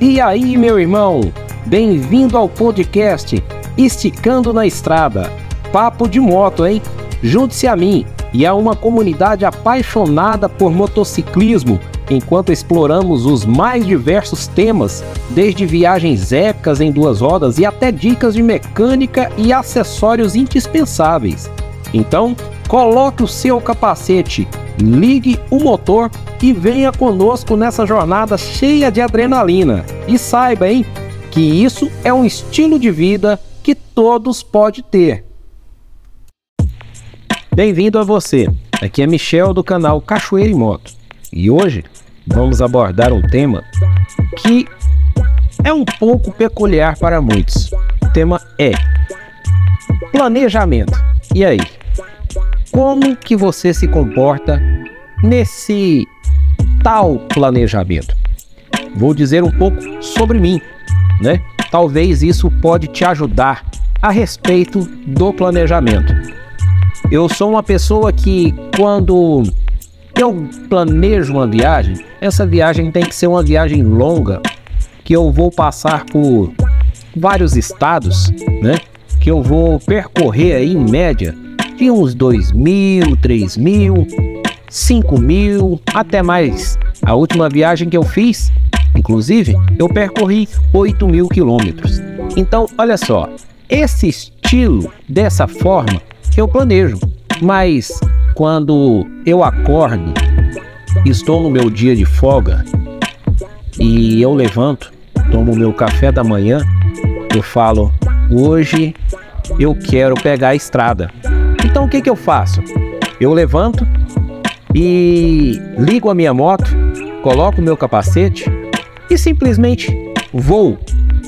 E aí, meu irmão? Bem-vindo ao podcast Esticando na Estrada. Papo de moto, hein? Junte-se a mim e a uma comunidade apaixonada por motociclismo enquanto exploramos os mais diversos temas, desde viagens épicas em duas rodas e até dicas de mecânica e acessórios indispensáveis. Então, coloque o seu capacete, ligue o motor e venha conosco nessa jornada cheia de adrenalina. E saiba, hein, que isso é um estilo de vida que todos podem ter. Bem-vindo a você. Aqui é Michel do canal Cachoeira e Moto. E hoje vamos abordar um tema que é um pouco peculiar para muitos. O tema é planejamento. E aí? Como que você se comporta nesse tal planejamento? Vou dizer um pouco sobre mim, né? Talvez isso pode te ajudar a respeito do planejamento. Eu sou uma pessoa que quando eu planejo uma viagem, essa viagem tem que ser uma viagem longa, que eu vou passar por vários estados, né? Que eu vou percorrer aí em média de uns 2 mil, 3 mil, 5 mil, até mais. A última viagem que eu fiz, inclusive, eu percorri 8 mil quilômetros. Então, olha só, esse estilo, dessa forma, eu planejo. Mas quando eu acordo, estou no meu dia de folga e eu levanto, tomo meu café da manhã, eu falo: hoje eu quero pegar a estrada. Então o que, que eu faço? Eu levanto e ligo a minha moto, coloco o meu capacete e simplesmente vou,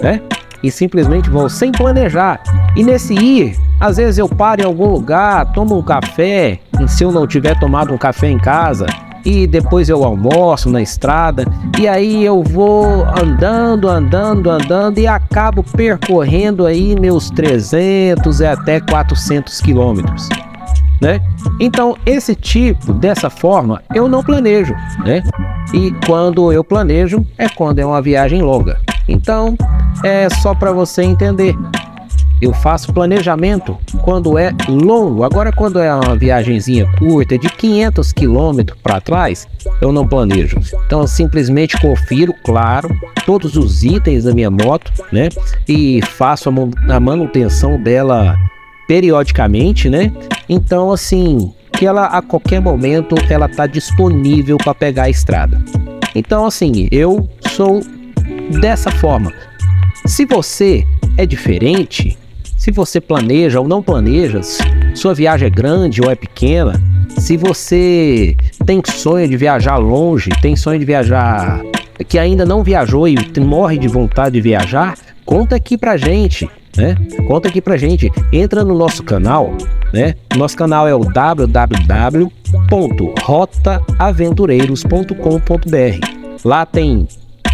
né? E simplesmente vou sem planejar. E nesse ir, às vezes eu paro em algum lugar, tomo um café, se eu não tiver tomado um café em casa, e depois eu almoço na estrada, e aí eu vou andando, andando, andando e acabo percorrendo aí meus 300 e até 400 quilômetros. Né? Então, esse tipo, dessa forma, eu não planejo, né? E quando eu planejo, é quando é uma viagem longa. Então, é só para você entender. Eu faço planejamento quando é longo. Agora, quando é uma viagemzinha curta, de 500 quilômetros para trás, eu não planejo. Então, eu simplesmente confiro, claro, todos os itens da minha moto, né? E faço a manutenção dela periodicamente, né? Então, assim, que ela a qualquer momento ela tá disponível para pegar a estrada. Então, assim, eu sou dessa forma. Se você é diferente, se você planeja ou não planeja, sua viagem é grande ou é pequena, se você tem sonho de viajar longe, tem sonho de viajar que ainda não viajou e morre de vontade de viajar, conta aqui pra gente, né? Conta aqui pra gente, entra no nosso canal, né? Nosso canal é o www.rotaaventureiros.com.br. Lá tem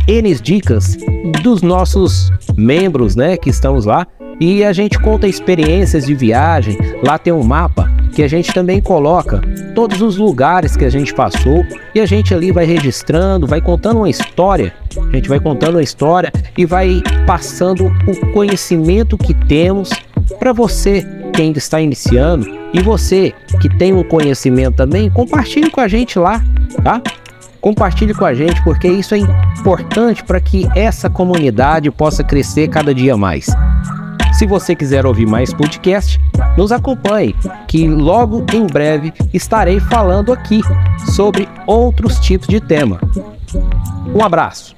N dicas dos nossos membros, né, que estamos lá e a gente conta experiências de viagem. Lá tem um mapa que a gente também coloca todos os lugares que a gente passou e a gente ali vai registrando, vai contando uma história. A gente vai contando uma história e vai passando o conhecimento que temos para você que ainda está iniciando e você que tem um conhecimento também, compartilhe com a gente lá, tá? Compartilhe com a gente porque isso é importante para que essa comunidade possa crescer cada dia mais. Se você quiser ouvir mais podcast, nos acompanhe, que logo em breve estarei falando aqui sobre outros tipos de tema. Um abraço.